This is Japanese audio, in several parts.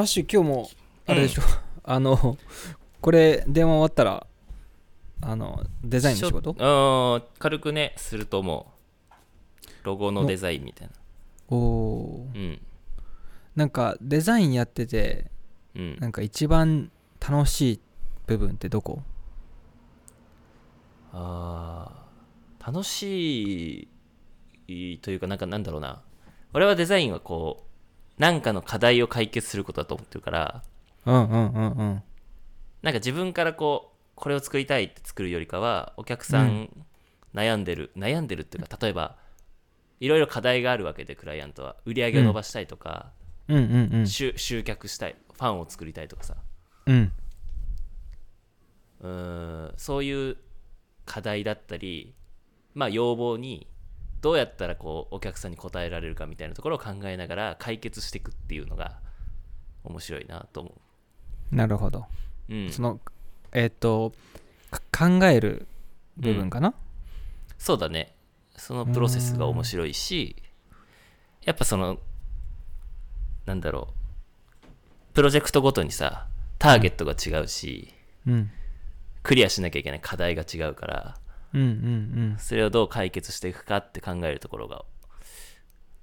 マッシュ今日もあれでしょ、あのこれ電話終わったらあのデザインの仕事？うん軽くねすると思う。ロゴのデザインみたいな。おおー。うん。なんかデザインやっててうん。なんか一番楽しい部分ってどこ？あー楽しいというかなんかなんだろうな。俺はデザインはこうなんかの課題を解決することだと思ってるからうんうんうんうん。なんか自分からこうこれを作りたいって作るよりかはお客さん悩んでる、悩んでるっていうか例えばいろいろ課題があるわけでクライアントは。売り上げを伸ばしたいとか、うんうんうん。集集客したい。ファンを作りたいとかさ。うん。うーんそういう課題だったりまあ要望にどうやったらこうお客さんに応えられるかみたいなところを考えながら解決していくっていうのが面白いなと思なるほど。う、うん、そのえっ、とか考える部分かな、そうだね。そのプロセスが面白いしやっぱそのなんだろう。プロジェクトごとにさターゲットが違うし、うん、クリアしなきゃいけない課題が違うからうんうんうん。それをどう解決していくかって考えるところが。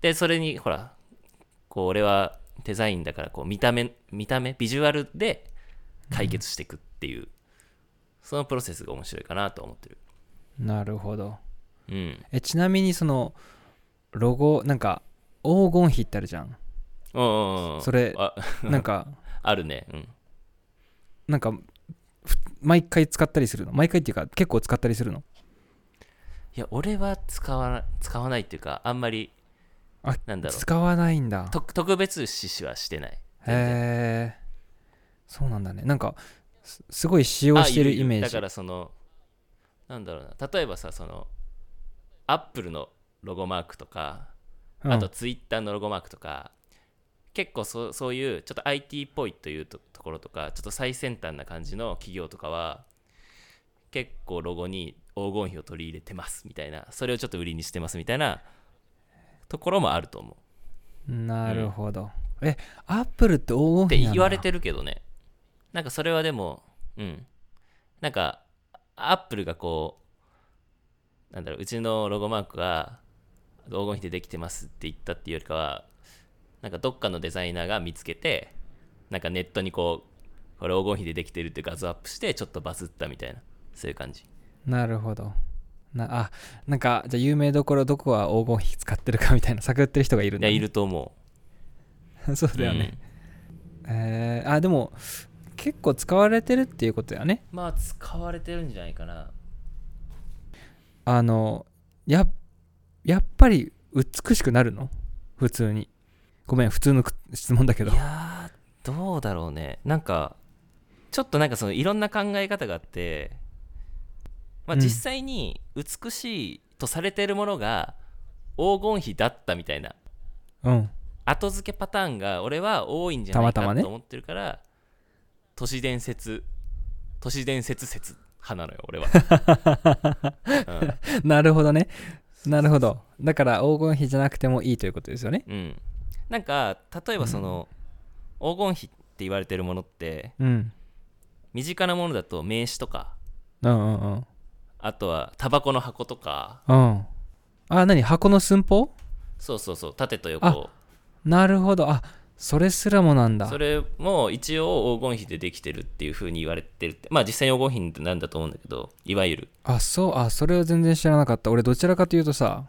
でそれにほらこう俺はデザインだからこう見た目見た目ビジュアルで解決していくっていう、そのプロセスが面白いかなと思ってる。なるほど。うん。えちなみにそのロゴなんか黄金比ってあるじゃん。うんうんうんそれあなんか あるね。うん。なんかふ毎回使ったりするの？毎回っていうか結構使ったりするの？いや俺は使わな使わないっていうかあんまりあなんだろう。使わないんだ。特特別視はしてない。へえそうなんだね。なんかすすごい使用してるイメージ。だからそのなんだろうな。例えばさそのアップルのロゴマークとかうん。あとツイッターのロゴマークとか、結構そそういうちょっと IT っぽいというとところとかちょっと最先端な感じの企業とかは結構ロゴに黄金比を取り入れてますみたいなそれをちょっと売りにしてますみたいなところもあると思う。なるほど、えアップルって黄金って比なんだ。言われてるけどね。なんかそれはでもうん。なんかアップルがこうなんだろううちのロゴマークが黄金比でできてますって言ったっていうよりかはなんかどっかのデザイナーが見つけてなんかネットにこうこれ黄金比でできてるって画像アップしてちょっとバズったみたいなそういう感じなるほど。なあなんかじゃあ有名どころどこは黄金比使ってるかみたいな探ってる人がいるんだ、ね、いやいると思 そううだよね、えー、あでも結構使われてるっていうことだよね。うんまあ使われてるんじゃないかな。あのややっぱり美しくなるの？普通に。ごめん普通のく質問だけど。いやーどうだろうね。なんかちょっとなんかそのいろんな考え方があって、まあ、うん。実際に美しいとされているものが黄金比だったみたいな。うん。後付けパターンが俺は多いんじゃないかと思ってるから、都市伝説都市伝説説派なのよ俺は、なるほどね。なるほど。だから黄金比じゃなくてもいいということですよね。うん。うん、なんか例えばその、黄金比って言われてるものってうん。身近なものだと名刺とかうんうんうんあとはタバコの箱とか。うん。あ何？箱の寸法？そうそうそう。縦とあ横なるほど。あそれすらもなんだ。それも一応黄金比でできてるっていう風に言われてるって。まあ実際に黄金比ってなんだと思うんだけどいわゆる。あそう。あそれは全然知らなかった。俺どちらかというとさ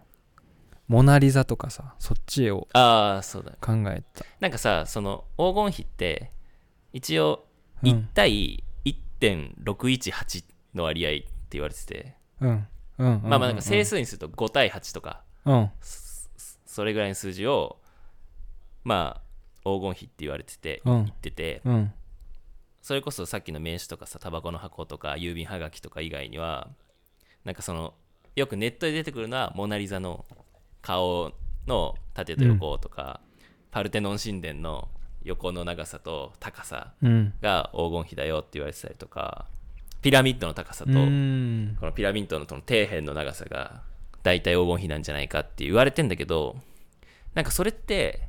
モナ・リザとかさそっちをああそうだ考えた。なんかさその黄金比って一応うん。1対1.618の割合言われてて、うん。うん。うん。うんまあまあなんか整数にすると5対8とか。うん。それぐらいの数字をまあ黄金比って言われてて、うん。言ってて。うん。それこそさっきの名刺とかさタバコの箱とか郵便はがきとか以外にはなんかそのよくネットで出てくるのはモナ・リザの顔の縦と横とか、パルテノン神殿の横の長さと高さうん。が黄金比だよって言われてたりとかピラミッドの高さと、このピラミッドのこの底辺の長さが大体黄金比なんじゃないかって言われてんだけどなんかそれって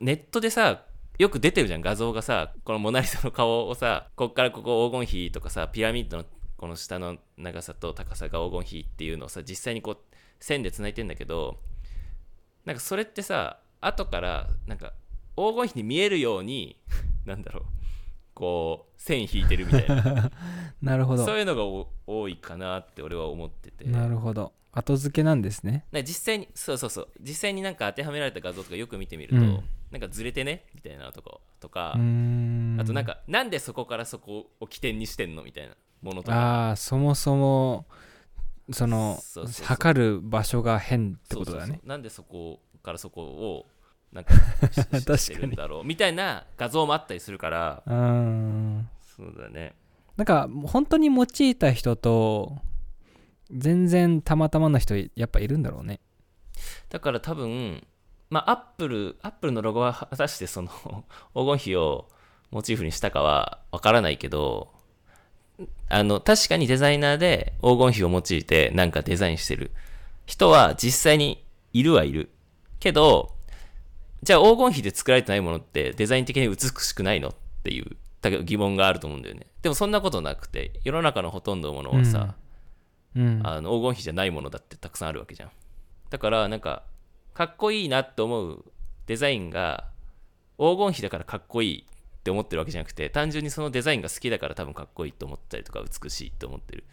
ネットでさよく出てるじゃん画像がさこのモナ・リザの顔をさこっからここ黄金比とかさピラミッドのこの下の長さと高さが黄金比っていうのをさ実際にこう線で繋いでんだけどなんかそれってさ後からなんか黄金比に見えるように なんだろうこう線引いてるみたいな。なるほど。そういうのがお多いかなって俺は思ってて。なるほど。後付けなんですね。実際にそうそうそう。実際になんか当てはめられた画像とかよく見てみると、うん。なんかずれてねみたいなとかとか、あとなんかなんでそこからそこを起点にしてんのみたいなものとか。ああそもそもその測る場所が変ってことだね。なんでそこからそこをなんか し確かに。してるんだろうみたいな画像もあったりするから。うーん。そうだね。なんか本当に用いた人と全然たまたまの人やっぱいるんだろうね。だから多分まあアップルアップルのロゴは果たしてその 黄金比をモチーフにしたかはわからないけどあの確かにデザイナーで黄金比を用いてなんかデザインしてる人は実際にいるはいる。けどじゃあ黄金比で作られてないものってデザイン的に美しくないのっていう疑問があると思うんだよね。でもそんなことなくて世の中のほとんどのものはさ、うん。あの黄金比じゃないものだってたくさんあるわけじゃん。だからなんかかっこいいなって思うデザインが黄金比だからかっこいいって思ってるわけじゃなくて単純にそのデザインが好きだから多分かっこいいと思ったりとか美しいと思ってる。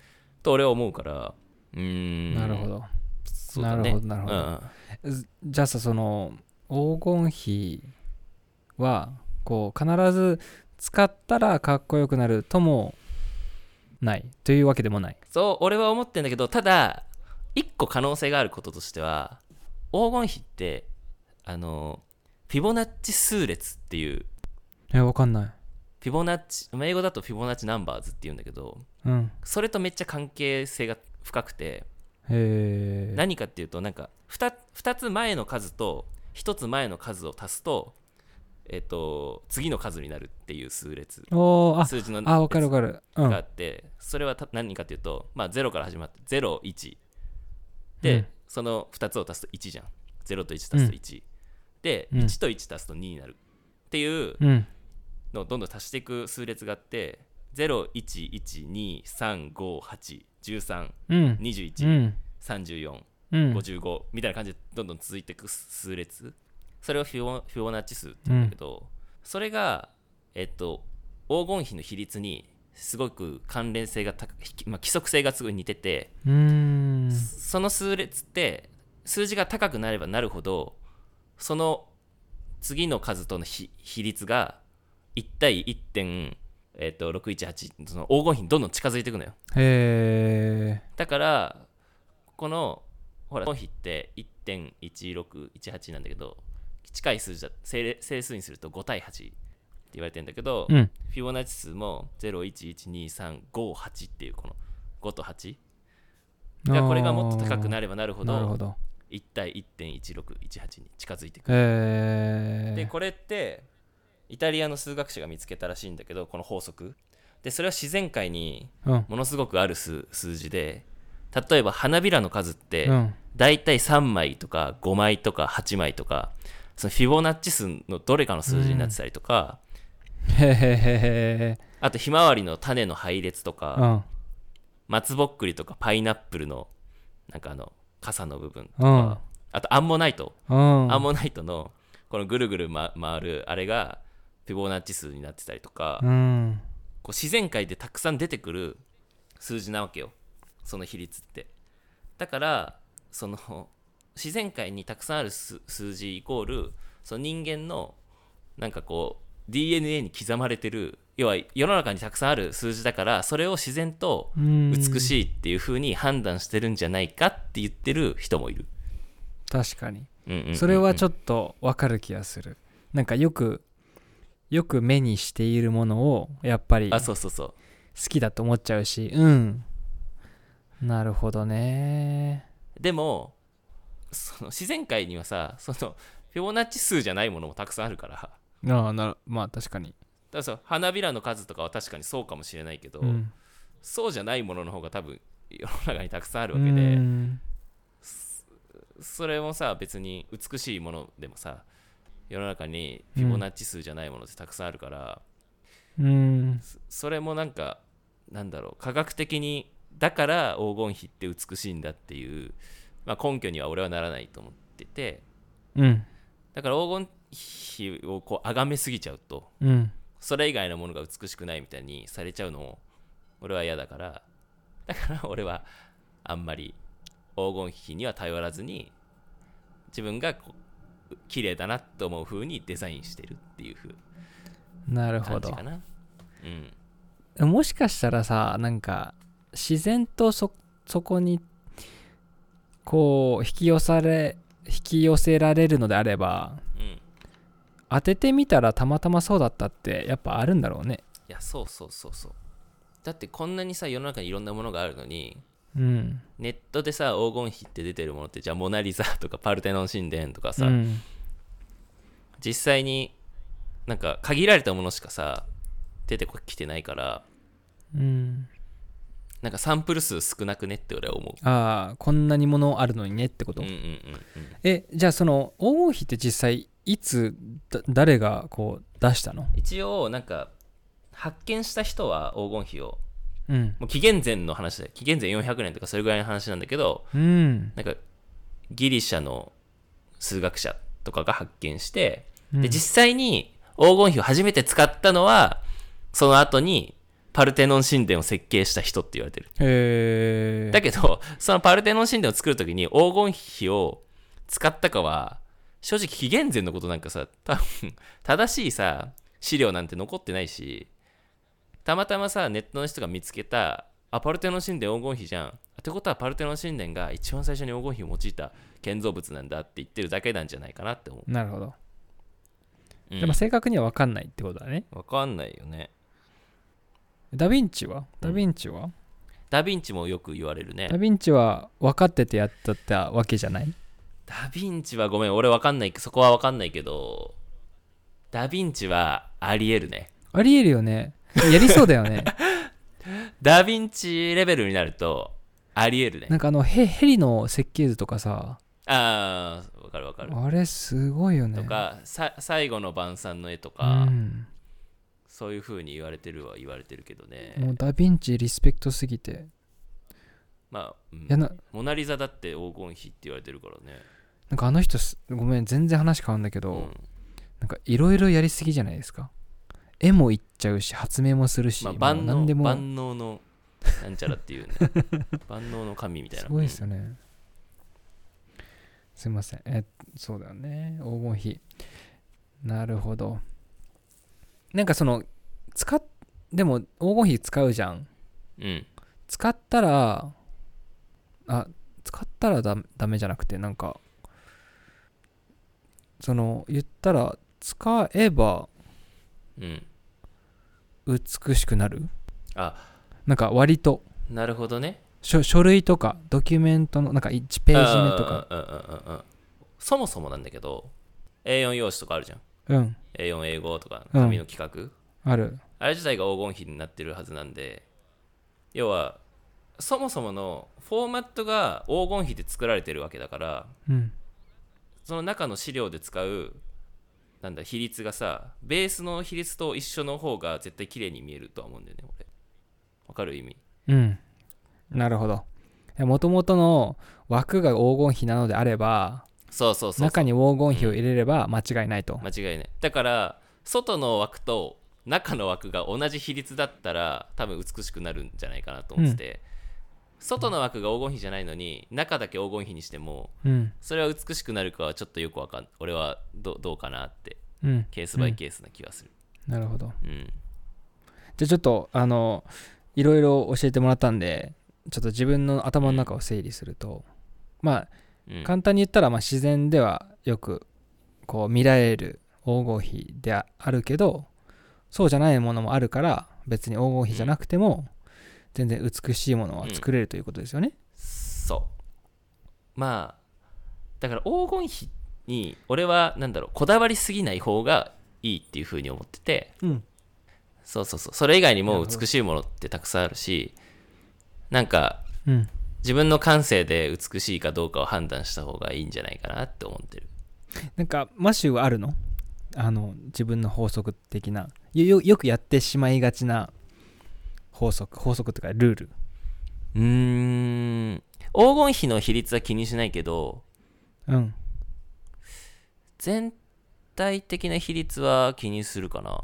と俺は思うからうーん。なるほど。そうだね。なるほどなるほど。ずじゃあさその黄金比はこう必ず使ったらかっこよくなるともないというわけでもない。そう俺は思ってんだけどただ一個可能性があることとしては黄金比ってあのフィボナッチ数列っていうえわかんない。フィボナッチ英語だとフィボナッチナンバーズっていうんだけどうん。それとめっちゃ関係性が深くて何かっていうとなんか 2, 2つ前の数と1つ前の数を足すとえっと次の数になるっていう数列。お数字のあわかるわかる。うん。があってそれはた何かっていうとまあ0から始まって01で、うん。その2つを足すと1じゃん。0と1足すと1、でうん。1と1足すと2になるっていううん。のをどんどん足していく数列があって0112358113うん。21、うん。34、うん55みたいな感じでどんどん続いていく数列。それをフィボフィボナッチ数って言うんだけど、それがえっと黄金比の比率にすごく関連性が高い、まあ、規則性がすごい似てて、その数列って数字が高くなればなるほどその次の数との比比率が1対1点、えっと618その黄金比にどんどん近づいていくのよ。だからこのほら黄金比って1.1618なんだけど近い数字だ整整数にすると5対8って言われてんだけど、うん。フィボナッチ数も011235っていうこの5と8だからこれがもっと高くなればなるほどなるほど。1対1.1618に近づいていく、へえでこれってイタリアの数学者が見つけたらしいんだけどこの法則。でそれは自然界にうん。ものすごくある数数字で例えば花びらの数ってうん。だいたい3枚とか5枚とか8枚とかそのフィボナッチ数のどれかの数字になってたりとか、へへへへ。あとひまわりの種の配列とか、うん。松ぼっくりとかパイナップルのなんかあの傘の部分とか、うん。あとアンモナイト、うん。アンモナイトのこのぐるぐる、ま、回るあれがフィボナッチ数になってたりとか、うん。こう自然界でたくさん出てくる数字なわけよその比率って。だからその 自然界にたくさんある数数字イコールその人間のなんかこう DNA に刻まれてる要は世の中にたくさんある数字だからそれを自然とうん。美しいっていう風に判断してるんじゃないかって言ってる人もいる、確かに。うんそれはちょっとわかる気がする。なんかよくよく目にしているものをやっぱりあ好そうそうそう。きだと思っちゃうしうんなるほどね。でもその自然界にはさそのフィボナッチ数じゃないものもたくさんあるから。ああなるまあ確かに。だからさ花びらの数とかは確かにそうかもしれないけど、うん。そうじゃないものの方が多分世の中にたくさんあるわうけでん。それもさ別に美しいものでもさ世の中にフィボナッチ数じゃないものってたくさんあるから、うん。そそれもなんかなんだろう科学的にだから黄金比って美しいんだっていう、まあ、根拠には俺はならないと思ってて。うん。だから黄金比をこう崇めすぎちゃうとうん。それ以外のものが美しくないみたいにされちゃうのも俺は嫌だから。だから俺はあんまり黄金比には頼らずに自分が綺麗だなと思う風にデザインしてるっていう風。なるほど。うん。もしかしたらさなんか自然とそそこにこう引き寄せれ引き寄せられるのであればうん当ててみたらたまたまそうだったってやっぱあるんだろうね。いやそうそうそうそう。だってこんなにさ世の中にいろんなものがあるのにうん。ネットでさ黄金比って出てるものってじゃあモナ・リザとかパルテノン神殿とかさ、うん。実際になんか限られたものしかさ出てきてないからうんなんかサンプル数少なくねって俺は思う。ああこんなにものあるのにねってこと、うんうんうんうん。えじゃあその黄金比って実際いつだ誰がこう出したの？一応なんか発見した人は黄金比を。うん。もう紀元前の話で紀元前400年とかそれぐらいの話なんだけどうん。なんかギリシャの数学者とかが発見して、うん。で実際に黄金比を初めて使ったのはその後にパルテノン神殿を設計した人って言われてる。だけどそのパルテノン神殿を作るときに黄金比を使ったかは正直紀元前のことなんかさ多分正しいさ資料なんて残ってないしたまたまさネットの人が見つけたあパルテノン神殿黄金比じゃん。ってことはパルテノン神殿が一番最初に黄金比を用いた建造物なんだって言ってるだけなんじゃないかなって思う、なるほど、うん。でも正確には分かんないってことだね。わかんないよねダヴィンチは？ダヴィンチは、ダヴィンチもよく言われるね。ダヴィンチは分かっててやったってわけじゃない？ダヴィンチはごめん俺わかんない。そこはわかんないけどダヴィンチはありえるね。ありえるよね。やりそうだよね。ダヴィンチレベルになるとありえるね。なんかあのヘヘリの設計図とかさ。ああわかるわかる。あれすごいよね。とかさ最後の晩餐の絵とか、ん、そういう風に言われてるは言われてるけどね。もうダヴィンチリスペクトすぎて。まあ、うん。いやなモナ・リザだって黄金比って言われてるからね。なんかあの人すごめん全然話変わるんだけど、うん。なんかいろいろやりすぎじゃないですか。絵もいっちゃうし発明もするし、まあ、万能何でも。万能のなんちゃらっていうね。万能の神みたいなすごいですよね、すいません。えそうだよね。黄金比。なるほどなんかその使っでも黄金比使うじゃん。うん。使ったらあ使ったらダダメじゃなくてなんかその言ったら使えばうん。美しくなる。あ。なんか割と。なるほどね。書書類とかドキュメントのなんか1ページ目とか。うんうんうんうんうんそもそもなんだけど A4 用紙とかあるじゃんうん。A4 英語とかうん。紙の企画、ある。あれ自体が黄金比になってるはずなんで要はそもそものフォーマットが黄金比で作られてるわけだからうん。その中の資料で使うなんだ比率がさベースの比率と一緒の方が絶対綺麗に見えるとは思うんだよね俺。わかる意味？うん。なるほど。もともとの枠が黄金比なのであればそうそうそうそう。中に黄金比を入れれば間違いないと、間違いない。だから外の枠と中の枠が同じ比率だったら多分美しくなるんじゃないかなと思ってて、外の枠が黄金比じゃないのに中だけ黄金比にしてもうん。それは美しくなるかはちょっとよくわかん俺はどどうかなってうん。ケースバイケースな気がする。なるほど。うん。じゃあちょっとあのいろいろ教えてもらったんでちょっと自分の頭の中を整理すると、まあうん。簡単に言ったらまあ自然ではよくこう見られる黄金比であるけどそうじゃないものもあるから別に黄金比じゃなくても全然美しいものは作れるということですよね。そう。まあだから黄金比に俺はなんだろうこだわりすぎない方がいいっていうふうに思ってて。うん。そうそうそう。それ以外にも美しいものってたくさんあるしなんかうん自分の感性で美しいかどうかを判断した方がいいんじゃないかなって思ってる。なんかマシューはあるの？あの自分の法則的な。よくやってしまいがちな法則法則とかルール。うーん。黄金比の比率は気にしないけどうん。全体的な比率は気にするかな。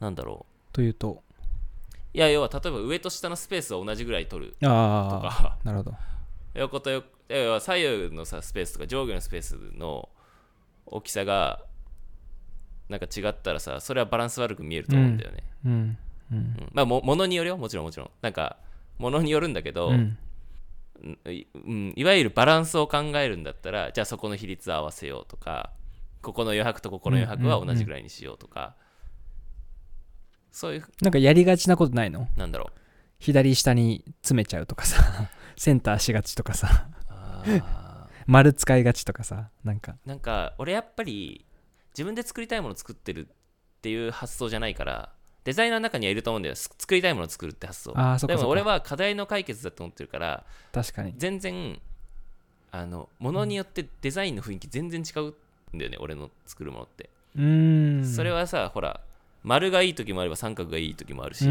なんだろというと？ういや要は例えば上と下のスペースを同じぐらい取るとああかなるほど。横と横要は左右のさスペースとか上下のスペースの大きさがなんか違ったらさそれはバランス悪く見えると思うんだよね、うんうんうん。まあもものによるよ。もちろんもちろん。なんかものによるんだけど、うん。うんいうん、いわゆるバランスを考えるんだったらじゃあそこの比率を合わせようとかここの余白とここの余白は同じぐらいにしようとか、そういう。なんかやりがちなことないの？なんだろう。左下に詰めちゃうとかさ。センターしがちとかさ。丸使いがちとかさ。なんか。なんか俺やっぱり自分で作りたいものを作ってるっていう発想じゃないからデザイナーの中にはいると思うんだよ。す作りたいものを作るって発想。ああそでも俺は課題の解決だと思ってるから確かに。全然あのものによってデザインの雰囲気全然違うんだよね、俺の作るものって、うーん。それはさほら丸がいい時もあれば三角がいい時もあるし、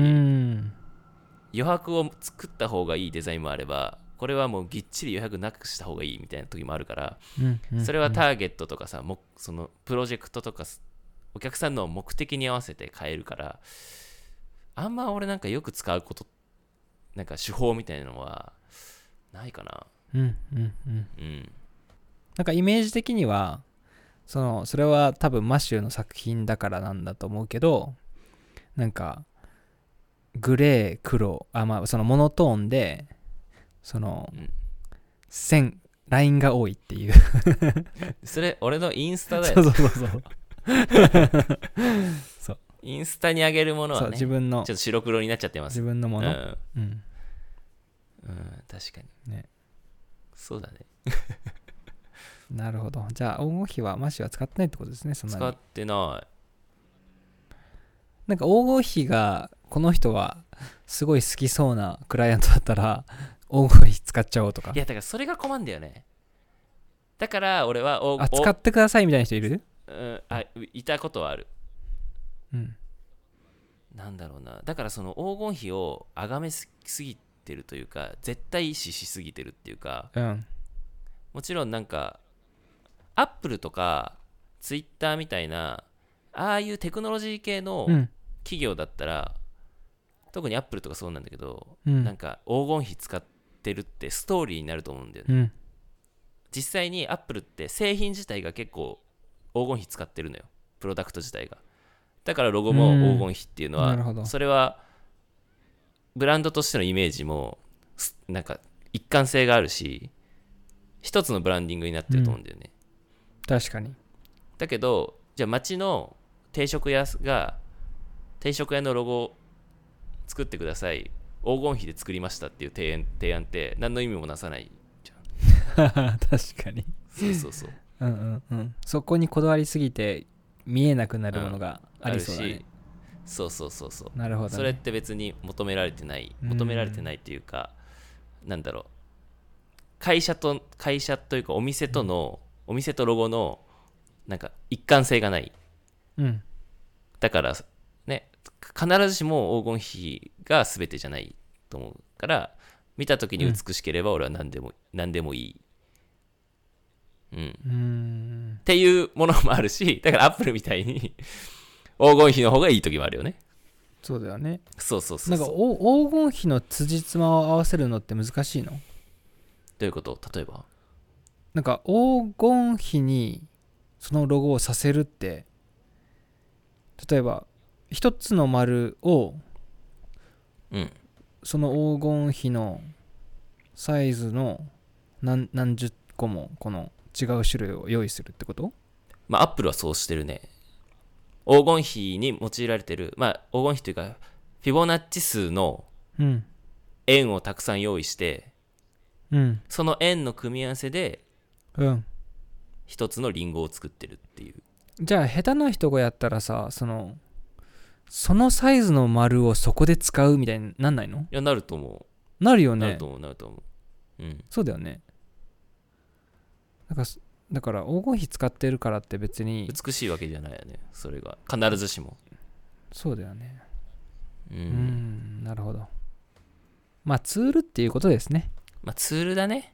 余白を作った方がいいデザインもあればこれはもうぎっちり余白なくした方がいいみたいな時もあるからそれはターゲットとかさもそのプロジェクトとかすお客さんの目的に合わせて変えるからあんま俺なんかよく使うことなんか手法みたいなのはないかな。うんうんうん。うん。なんかイメージ的にはそのそれは多分マシューの作品だからなんだと思うけどなんかグレー黒あまあそのモノトーンでそのうん線ラインが多いっていう。それ俺のインスタだよ。そうそうそう そう。インスタに上げるものそうはねちょ自分のっと白黒になっちゃってます。自分のもの、うん、うん、うん、確かに。ね。そうだねなるほど。じゃあ黄金比はマシは使ってないってことですねそんなに。使ってななんか黄金比がこの人はすごい好きそうなクライアントだったら黄金比使っちゃおうとか。いいやだからそれが困んだよね。だから俺はおあ使ってくださいみたいな人いる？おうんあいたことはある。うん。なんだろうな。だからその黄金比を崇めすぎてるというか絶対視しすぎてるっていうかうん。もちろんなんかアップルとかツイッターみたいなああいうテクノロジー系のうん。企業だったら、特にアップルとかそうなんだけど、うん。なんか黄金比使ってるってストーリーになると思うんだよね、うん。実際にアップルって製品自体が結構黄金比使ってるのよ。プロダクト自体が。だからロゴも黄金比っていうのは、うんなるほど。それはブランドとしてのイメージもすなんか一貫性があるし一つのブランディングになってると思うんだよね、確かに。だけどじゃあ町の定食屋が定食屋のロゴを作ってください。黄金比で作りましたっていう提案提案って何の意味もなさない 確かに。そうそうそう。うんうんうん。そこにこだわりすぎて見えなくなるものがありそうだね、そうそうそうそう。なるほど、ね、それって別に求められてない求められてないというかなんだろう。会社と会社というかお店とのお店とロゴのなんか一貫性がない。うん。だからね必ずしも黄金比が全てじゃないと思うから見た時に美しければ俺は何でも、何でもいい、うん、っうーん。ていうものもあるしだからアップルみたいに黄金比の方がいい時もあるよね。そうだよね。そうそうそなうんそう。かお黄金比の辻褄を合わせるのって難しいの？どういうこと？例えば？なんか黄金比にそのロゴをさせるって例えば一つの丸をうんその黄金比のサイズの何何十個もこの違う種類を用意するってこと？まあアップルはそうしてるね。黄金比に用いられてる。まあ黄金比というかフィボナッチ数のうん。円をたくさん用意してうん。その円の組み合わせでうん。一つのリンゴを作ってるっていう。じゃあ下手な人がやったらさそのそのサイズの丸をそこで使うみたいになんないの？いやなると思なるようなるねと思うなると思う。うん。そうだよね。なんかそだから黄金比使ってるからって別に美しいわけじゃないよね。それが。必ずしも。そうだよね。う、うんんなるほど。まあツールっていうことですね。まあツールだね。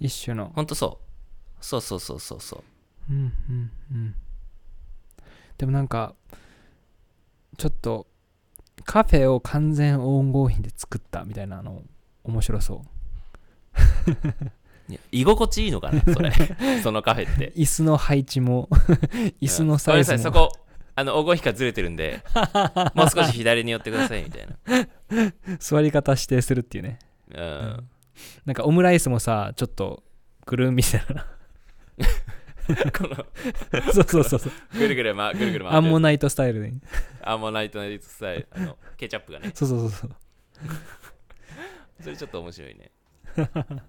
一種の。ほんとそうそうそうそうそうそう。うんうんうん。でもなんかちょっとカフェを完全黄金比で作ったみたいなの面白そう。いや居心地いいのかなそれ。そのカフェって。椅子の配置も椅子のサイズも。うんごめんなさいそこあの黄金比からずれてるんでもう少し左に寄ってくださいみたいな。座り方指定するっていうね。うん。なんかオムライスもさちょっとくるんみたいなこの そうそうそうそう。ぐるぐる,、ま、ぐるぐる回アンモナイトスタイルでアンモナイトナイトスタイルあのケチャップがね。そうそうそうそう。それちょっと面白いね